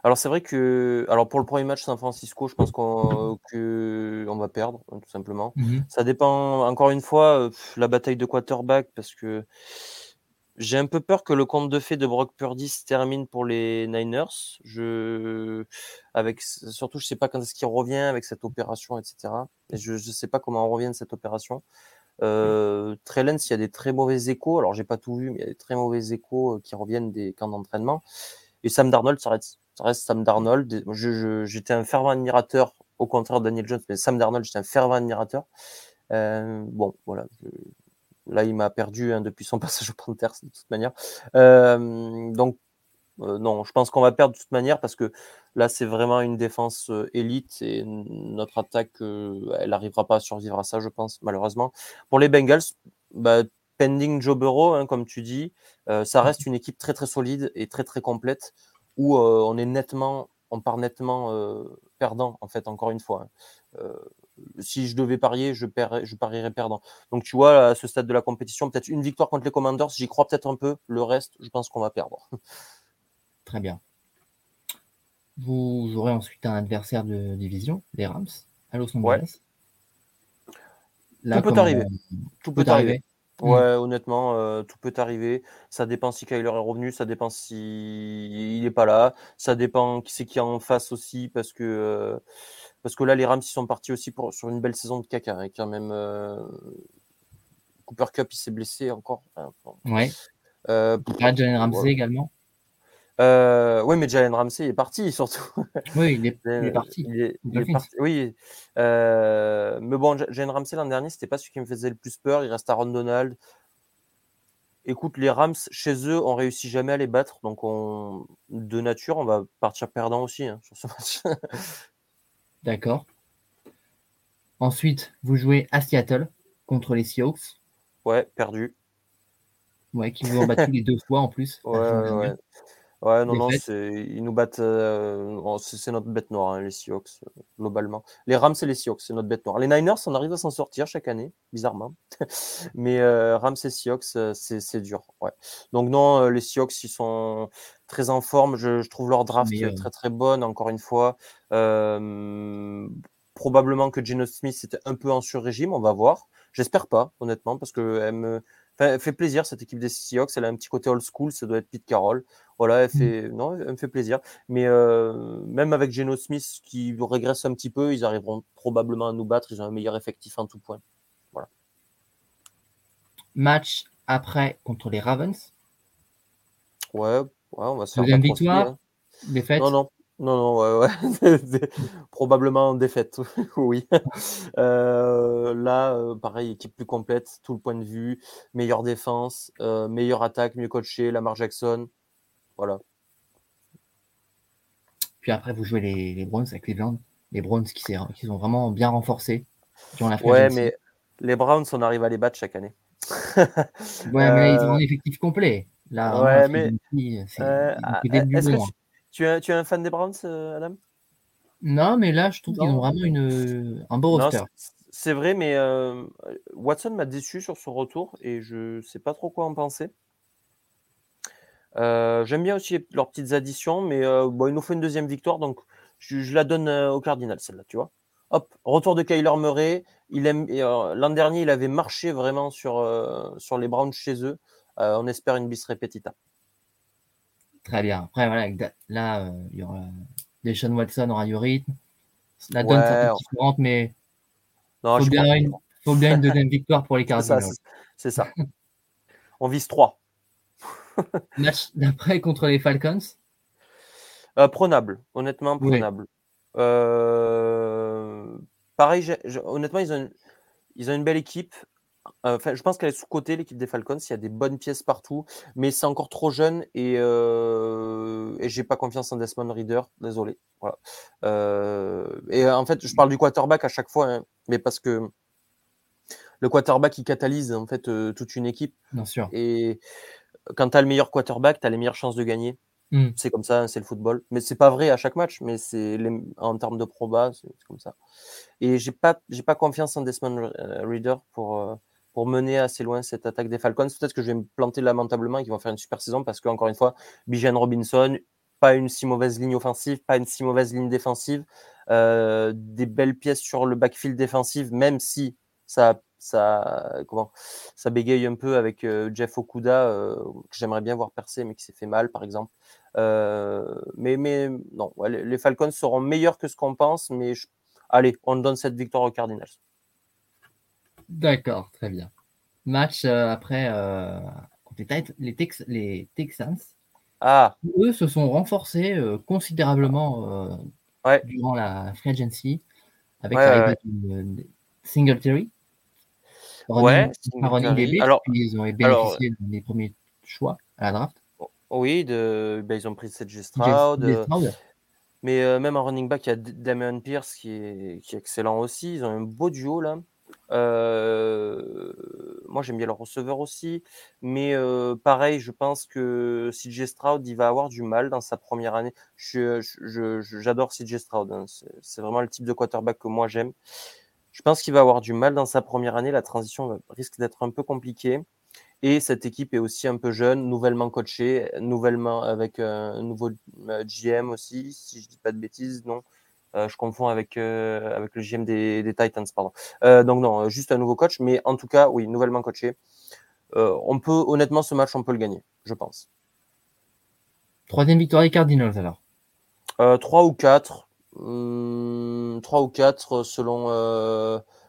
Alors c'est vrai que alors pour le premier match San Francisco, je pense qu'on que on va perdre hein, tout simplement. Ça dépend encore une fois la bataille de quarterback parce que j'ai un peu peur que le conte de fées de Brock Purdy se termine pour les Niners. Je avec surtout je sais pas quand est-ce qu'il revient avec cette opération etc. Et je je sais pas comment on revient de cette opération. Euh, Trellens, il y a des très mauvais échos. Alors j'ai pas tout vu, mais il y a des très mauvais échos euh, qui reviennent des camps d'entraînement. Et Sam Darnold, ça reste, Sam Darnold. J'étais un fervent admirateur, au contraire de Daniel Jones, mais Sam Darnold, j'étais un fervent admirateur. Euh, bon, voilà. là, il m'a perdu hein, depuis son passage au Panthers, de toute manière. Euh, donc, euh, non, je pense qu'on va perdre de toute manière parce que là, c'est vraiment une défense euh, élite et notre attaque, euh, elle n'arrivera pas à survivre à ça, je pense, malheureusement. Pour les Bengals, bah, pending Joe Burrow, hein, comme tu dis, ça reste une équipe très très solide et très très complète où on est nettement, part nettement perdant en fait encore une fois. hein. Si je devais parier, je, je parierais perdant. Donc tu vois, à ce stade de la compétition, peut-être une victoire contre les Commanders, j'y crois peut-être un peu. Le reste, je pense qu'on va perdre. Très bien. Vous aurez ensuite un adversaire de division, les Rams, à Los Angeles. Là, Tout peut arriver. Tout peut, peut arriver. Ouais, honnêtement, euh, tout peut arriver. Ça dépend si Kyler est revenu, ça dépend si il est pas là, ça dépend qui c'est qui est en face aussi, parce que euh, parce que là les Rams ils sont partis aussi pour sur une belle saison de caca, hein, quand même. euh, Cooper Cup il s'est blessé encore. Enfin. Ouais. Euh, Jalen Ramsey ouais. également. Euh, ouais, mais Jalen Ramsey est parti surtout. Oui, il est, il est parti. il est- il est Dolphins. parti, Oui. Euh, mais bon, Jalen Ramsey l'an dernier, c'était pas celui qui me faisait le plus peur. Il reste Aaron Donald. Écoute, les Rams, chez eux, on réussit jamais à les battre. Donc, on, de nature, on va partir perdant aussi hein, sur ce match. D'accord. Ensuite, vous jouez à Seattle contre les Seahawks, ouais, perdu. ouais, qui vous ont battu les deux fois en plus. Ouais, ouais. Ouais. Non, non, ils nous battent. euh, c'est notre bête noire, hein, les Seahawks, euh, globalement. Les Rams et les Seahawks, c'est notre bête noire. Les Niners, on arrive à s'en sortir chaque année, bizarrement. Mais euh, Rams et Seahawks, c'est dur. Ouais. Donc, non, les Seahawks, ils sont très en forme. Je, je trouve leur draft Meilleur. très, très bonne, encore une fois. Probablement que Geno Smith était un peu en sur-régime, on va voir. J'espère pas, honnêtement, parce que elle fait plaisir cette équipe des Seahawks. Elle a un petit côté old school, ça doit être Pete Carroll. Voilà, elle fait, non, elle me fait plaisir. Mais euh, même avec Geno Smith qui régresse un petit peu, ils arriveront probablement à nous battre. Ils ont un meilleur effectif en tout point. Match après contre les Ravens. Ouais, ouais, on va se faire Deuxième victoire. hein. Défaite. Non, non, non, non, ouais, ouais. probablement défaite, oui. Euh, là, euh, pareil, équipe plus complète, tout le point de vue, meilleure défense, euh, meilleure attaque, mieux coaché, Lamar Jackson, voilà. Puis après, vous jouez les, les Browns avec Cleveland. Les Browns qui, sont vraiment bien renforcés. Qui ont la free Ouais, mais les Browns, on arrive à les battre chaque année. Ouais, mais ils ont un effectif complet. Là, ouais, mais- ont tu, tu es, tu es un fan des Browns, euh, Adam? Non, mais là, je trouve qu'ils ont vraiment une, un beau Non, roster. c'est- vrai, mais euh, Watson m'a déçu sur son retour et je sais pas trop quoi en penser. Euh, J'aime bien aussi leurs petites additions, mais euh, bon, il nous faut une deuxième victoire, donc je, je la donne euh, au Cardinal, celle-là, tu vois. Hop, retour de Kyler Murray. Il aime, et, euh, L'an dernier, il avait marché vraiment sur, euh, sur les Browns chez eux. Euh, on espère une bis repetita. Très bien. Après, voilà, avec Da- là, euh, il y aura Deshaun Watson aura du rythme. La donne Ouais, un peu différente, mais Non, faut bien, une, faut bien une deuxième victoire pour les Cardinals. c'est- ça. On vise 3. Match d'après contre les Falcons? Euh, prenable, honnêtement Oui. prenable. Euh, pareil, honnêtement, ils ont, une, ils ont une belle équipe. Euh, Enfin, je pense qu'elle est sous-cotée, l'équipe des Falcons. Il y a des bonnes pièces partout, mais c'est encore trop jeune et, euh, et j'ai pas confiance en Desmond Reader. Désolé. Voilà. Euh, et en fait, je parle du quarterback à chaque fois, hein, mais parce que le quarterback il catalyse en fait euh, toute une équipe. Bien sûr. Et quand tu as le meilleur quarterback, tu as les meilleures chances de gagner. Mm. C'est comme ça, c'est le football. Mais c'est pas vrai à chaque match, mais c'est les- en termes de proba, c'est comme ça. Et j'ai pas, j'ai pas confiance en Desmond Reader pour, pour mener assez loin cette attaque des Falcons. Peut-être que je vais me planter lamentablement et qu'ils vont faire une super saison parce que, encore une fois, Bijan Robinson, pas une si mauvaise ligne offensive, pas une si mauvaise ligne défensive, euh, des belles pièces sur le backfield défensif, même si ça, ça, comment, ça bégaye un peu avec euh, Jeff Okuda, euh, que j'aimerais bien voir percer, mais qui s'est fait mal, par exemple. Mais, mais non, les, Falcons seront meilleurs que ce qu'on pense, mais allez, on donne cette victoire aux Cardinals. D'accord, très bien. Match euh, après euh, les, Tex- Texans. Ah, Eux se sont renforcés euh, considérablement Ouais. durant la free agency avec Ouais, l'arrivée de de Singletary. Ouais, Singletary. Bills, Alors- puis ils ont alors- bénéficié des premiers choix à la draft. oui, de, ben, ils ont pris DJ Stroud. Mais même en running back, il y a D- Damian Pierce qui est, qui est excellent aussi. Ils ont un beau duo là. Euh, moi, j'aime bien le receveur aussi. Mais euh, pareil, je pense que CJ Stroud, il va avoir du mal dans sa première année. Je- je- je- J'adore CJ Stroud. hein. C'est vraiment le type de quarterback que moi j'aime. Je pense qu'il va avoir du mal dans sa première année. La transition risque d'être un peu compliquée. Et cette équipe est aussi un peu jeune, nouvellement coachée, nouvellement avec un nouveau euh, GM aussi, si je dis pas de bêtises, non. Euh, je confonds avec, euh, avec le GM des, des Titans, pardon. Euh, donc non, juste un nouveau coach, mais en tout cas, oui, nouvellement coaché. On peut, honnêtement, ce match, on peut le gagner, je pense. Troisième victoire des Cardinals alors. 3 ou 4, hum, 3 ou 4 selon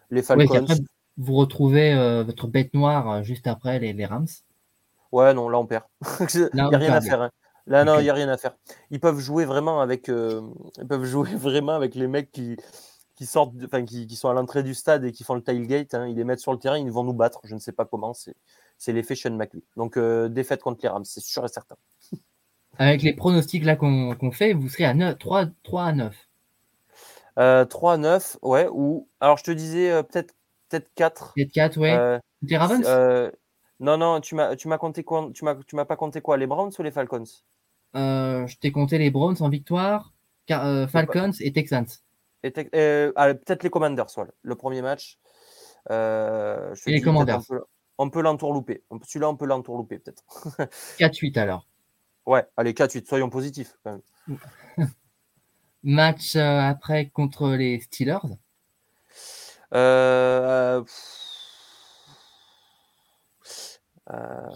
les Falcons. après, vous retrouvez votre bête noire juste après les, les Rams. Ouais, non, là on perd. Il n'y a rien à faire. hein. Là, non, il n'y a rien à faire. Ils peuvent jouer vraiment avec, euh, ils peuvent jouer vraiment avec les mecs qui, qui sortent, enfin, qui, qui sont à l'entrée du stade et qui font le tailgate. hein. Ils les mettent sur le terrain, ils vont nous battre. Je ne sais pas comment. C'est, c'est l'effet Sean McVay. Donc, euh, défaite contre les Rams, c'est sûr et certain. Avec les pronostics là qu'on qu'on fait, vous serez à 9, 3, 3 à 9. Euh, 3 à 9, ouais. Ou, alors, je te disais euh, peut-être, peut-être 4. Peut-être 4, ouais. Euh, les Ravens? euh, non, non, tu m'as, tu m'as compté quoi Tu m'as, tu m'as pas compté quoi Les Browns ou les Falcons? Euh, Je t'ai compté les Browns en victoire, Car- euh, Falcons et Texans. Et euh, peut-être les Commanders, voilà, le premier match. Euh, je Et les Commanders. On peut, l'entourlouper. On peut- Celui-là, on peut l'entourlouper, peut-être. 4-8 alors. Ouais, allez, 4-8, soyons positifs. quand même. Match euh, après contre les Steelers. Euh, euh,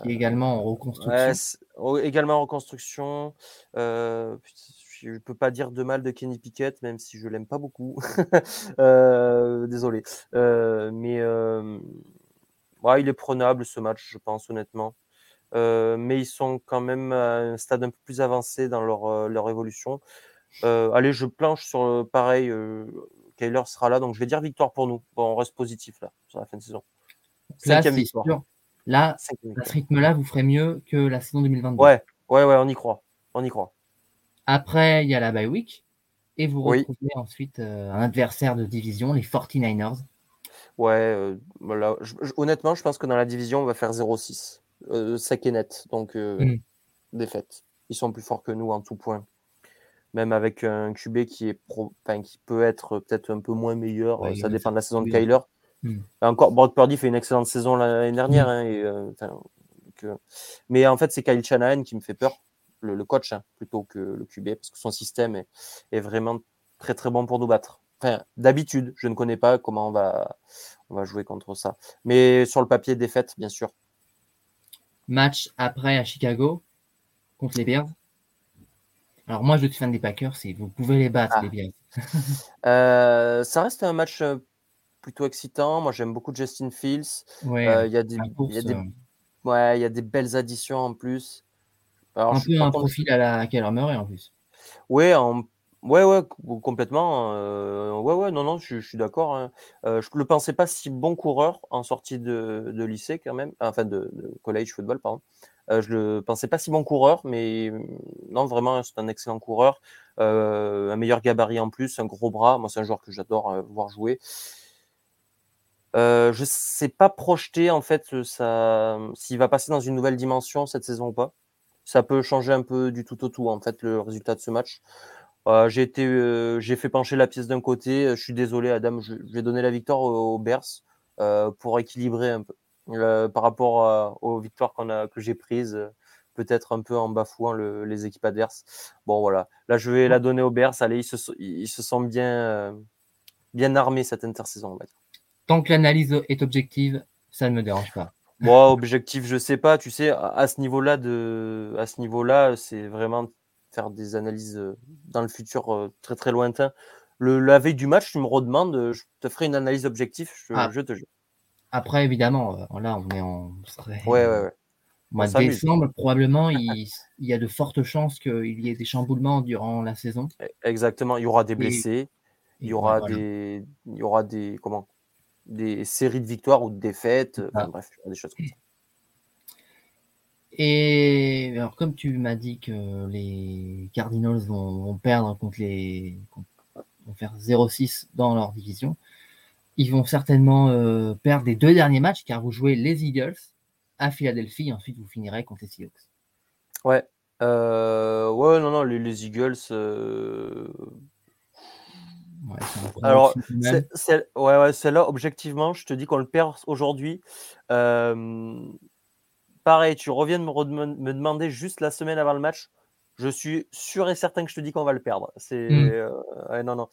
qui est également en reconstruction. ouais, également en reconstruction. Euh, je ne peux pas dire de mal de Kenny Pickett, même si je l'aime pas beaucoup. Euh, désolé. Euh, mais ouais, il est prenable ce match, je pense, honnêtement. Mais ils sont quand même à un stade un peu plus avancé dans leur, leur évolution. Allez, je planche sur euh, pareil. Kyler sera là, donc je vais dire victoire pour nous. Bon, on reste positif là, sur la fin de saison. Cinquième victoire. sûr. Là, à ce rythme-là, vous ferez mieux que la saison 2022. Ouais, ouais, ouais, on y croit. On y croit. Après, il y a la bye week. Et vous Oui. retrouvez ensuite euh, un adversaire de division, les 49ers. Ouais, voilà. honnêtement, je pense que dans la division, on va faire 0-6. sec et net. Donc, mmh. défaite. Ils sont plus forts que nous en tout point. Même avec un QB qui, est qui peut être peut-être un peu moins meilleur. ça dépend de la saison de Kyler. Mmh. Encore, Brock Purdy fait une excellente saison l'année dernière. Mmh. Hein, mais en fait, c'est Kyle Shanahan qui me fait peur, le, coach, hein, plutôt que le QB, parce que son système est, est vraiment très très bon pour nous battre. Enfin, d'habitude, je ne connais pas comment on va, on va jouer contre ça. Mais sur le papier, défaite, bien sûr. Match après à Chicago contre les Bears. Alors moi, je suis fan des Packers, et vous pouvez les battre, ah. les Bears. Euh, ça reste un match euh, plutôt excitant. Moi, j'aime beaucoup Justin Fields. Euh, il y a des, ouais, il y a des belles additions en plus. Alors, un peu un profil à la Kyler Murray en plus. Oui, en Ouais, ouais, complètement. Euh, ouais, ouais, non, non, je, suis d'accord. Hein. Euh, je ne le pensais pas si bon coureur en sortie de, de lycée, quand même. Enfin, de, college football, pardon. Euh, je le pensais pas si bon coureur, mais mmh, non, vraiment, c'est un excellent coureur. un meilleur gabarit en plus, un gros bras. Moi, c'est un joueur que j'adore voir jouer. Je ne sais pas projeter, en fait, ça, s'il va passer dans une nouvelle dimension cette saison ou pas. Ça peut changer un peu du tout au tout, en fait, le résultat de ce match j'ai été, euh, j'ai fait pencher la pièce d'un côté. Je suis désolé, Adam. Je, vais donner la victoire aux, Bears euh, pour équilibrer un peu euh, par rapport aux victoires qu'on a, que j'ai prises. Peut-être un peu en bafouant les équipes adverses. Bon, voilà. Là, je vais la donner aux Bears. Allez, ils se, ils se sentent bien, bien armés cette intersaison, Tant que l'analyse est objective, ça ne me dérange pas. Moi, objectif, je sais pas. Tu sais, à, ce niveau-là, de, à ce niveau-là, c'est vraiment faire des analyses euh, dans le futur euh, très très lointain. Le, la veille du match, tu me redemandes, euh, je te ferai une analyse objective, je, ah. te jure. Après, évidemment, là, on est en. Ouais, ouais, ouais. Mois de décembre, probablement, il, y a de fortes chances qu'il y ait des chamboulements durant la saison. E, exactement, il y aura des blessés, il y aura des, il y aura des, comment, des séries de victoires ou de défaites, bref, des choses comme ça. Et alors, comme tu m'as dit que les Cardinals vont, perdre contre les. vont faire 0-6 dans leur division, ils vont certainement euh, perdre les deux derniers matchs car vous jouez les Eagles à Philadelphie et ensuite vous finirez contre les Seahawks. Ouais. Euh, ouais, non, non, les, Eagles. Euh, ouais, Alors, c'est, ouais, ouais, celle-là, objectivement, je te dis qu'on le perd aujourd'hui pareil, tu reviens de me, demander juste la semaine avant le match. Je suis sûr et certain que je te dis qu'on va le perdre. C'est mmh. euh, non, non.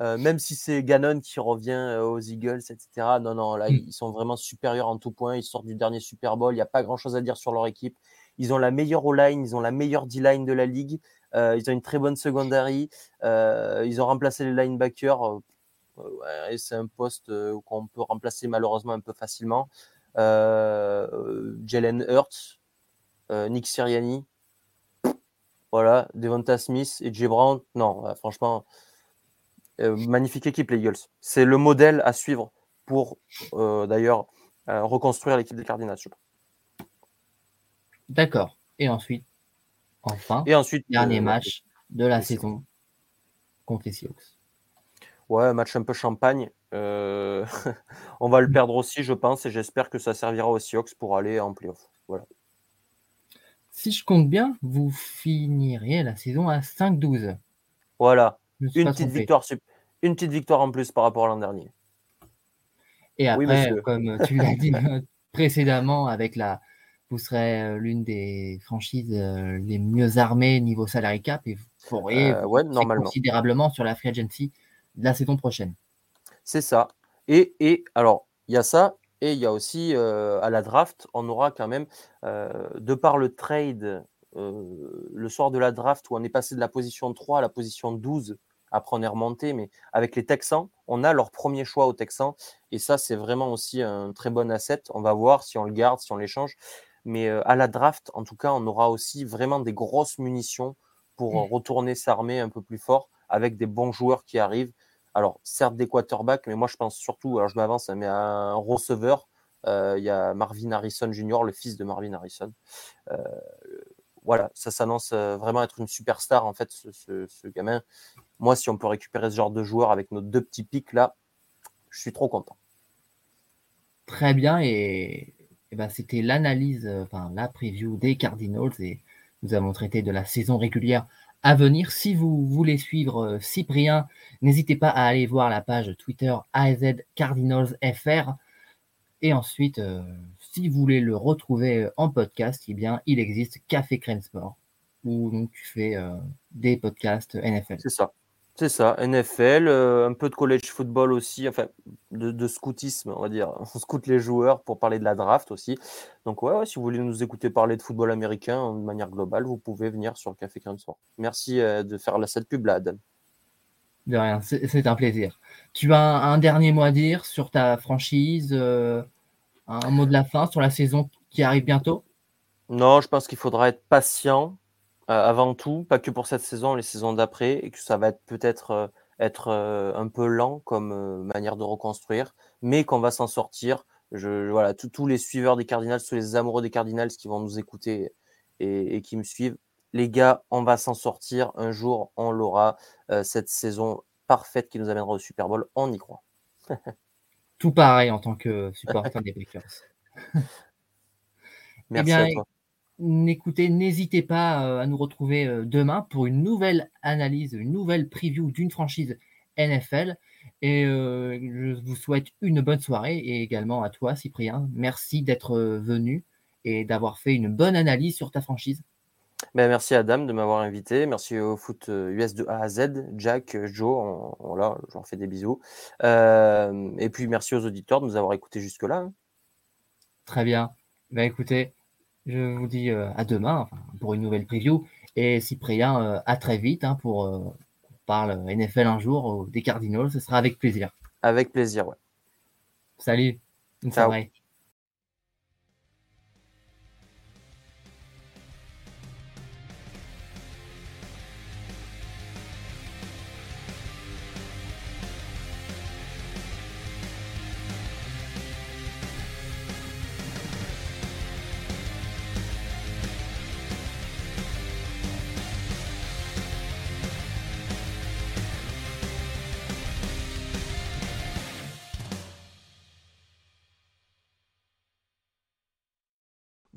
Euh, même si c'est Gannon qui revient euh, aux Eagles, etc. Non, non, là, mmh. ils sont vraiment supérieurs en tout point. Ils sortent du dernier Super Bowl. Il n'y a pas grand chose à dire sur leur équipe. Ils ont la meilleure O-line, ils ont la meilleure D-line de la ligue. Ils ont une très bonne secondary. ils ont remplacé les linebackers. et c'est un poste qu'on peut remplacer malheureusement un peu facilement. Euh, Jalen Hurts, euh, Nick Siriani, voilà, Devonta Smith et Jay Brown. Non, franchement, euh, magnifique équipe, les Eagles. C'est le modèle à suivre pour d'ailleurs reconstruire l'équipe des Cardinals. D'accord. Et ensuite, enfin, et ensuite, dernier match de la saison contre les Seahawks. Ouais, match un peu champagne. Euh, on va le perdre aussi, je pense, et j'espère que ça servira aux Seahawks pour aller en playoff. Voilà. Si je compte bien, vous finiriez la saison à 5-12. Voilà. Une petite, victoire, une petite victoire en plus par rapport à l'an dernier. Et après, comme tu l'as dit précédemment, avec la, vous serez euh, l'une des franchises euh, les mieux armées niveau salary cap et vous pourrez considérablement sur la free agency de la saison prochaine. C'est ça. Et, et alors, il y a ça, et il y a aussi euh, à la draft, on aura quand même, euh, de par le trade, euh, le soir de la draft, où on est passé de la position 3 à la position 12, après on est remonté, mais avec les Texans, on a leur premier choix aux Texans, et ça c'est vraiment aussi un très bon asset. On va voir si on le garde, si on l'échange. Mais à la draft, en tout cas, on aura aussi vraiment des grosses munitions pour mmh. retourner s'armer un peu plus fort avec des bons joueurs qui arrivent. Alors, certes des quarterbacks, mais moi je pense surtout, alors je m'avance, mais un receveur. Euh, il y a Marvin Harrison Jr., le fils de Marvin Harrison. Euh, voilà, ça s'annonce euh, vraiment être une superstar en fait, ce, gamin. Moi, si on peut récupérer ce genre de joueur avec nos deux petits pics là, je suis trop content. Très bien, et, ben, c'était l'analyse, euh, enfin la preview des Cardinals, et nous avons traité de la saison régulière à venir. Si vous voulez suivre euh, Cyprien, n'hésitez pas à aller voir la page Twitter AZ Cardinals FR. Et ensuite, euh, si vous voulez le retrouver en podcast, eh bien, il existe Café Crème Sport, où tu fais des podcasts NFL. C'est ça. C'est ça, NFL, euh, un peu de college football aussi, enfin de, scoutisme, on va dire. On scoute les joueurs pour parler de la draft aussi. Donc ouais, si vous voulez nous écouter parler de football américain de manière globale, vous pouvez venir sur le Café Crème Merci euh, de faire la, cette pub là, Adam. De rien, c'est un plaisir. Tu as un, dernier mot à dire sur ta franchise, euh, un mot de la fin sur la saison qui arrive bientôt? Non, je pense qu'il faudra être patient avant tout, pas que pour cette saison, les saisons d'après, et que ça va être peut-être euh, être, euh, un peu lent comme manière de reconstruire, mais qu'on va s'en sortir. Je, voilà, tous les suiveurs des Cardinals, tous les amoureux des Cardinals qui vont nous écouter et, qui me suivent, les gars, on va s'en sortir. Un jour, on l'aura. cette saison parfaite qui nous amènera au Super Bowl, on y croit. Tout pareil en tant que supporter des Packers. Merci eh à toi écoutez, n'hésitez pas euh, à nous retrouver euh, demain pour une nouvelle analyse, une nouvelle preview d'une franchise NFL. Et euh, je vous souhaite une bonne soirée et également à toi, Cyprien. Merci d'être venu et d'avoir fait une bonne analyse sur ta franchise. Ben, merci Adam de m'avoir invité. Merci au foot US de A à Z, Jack, Joe, voilà, j'en fais des bisous. et puis merci aux auditeurs de nous avoir écoutés jusque-là. Hein. Très bien. Ben, écoutez, je vous dis euh, à demain pour une nouvelle preview. Et Cyprien, euh, à très vite hein, pour euh, parle NFL un jour des Cardinals. Ce sera avec plaisir. Avec plaisir, ouais. Salut. Une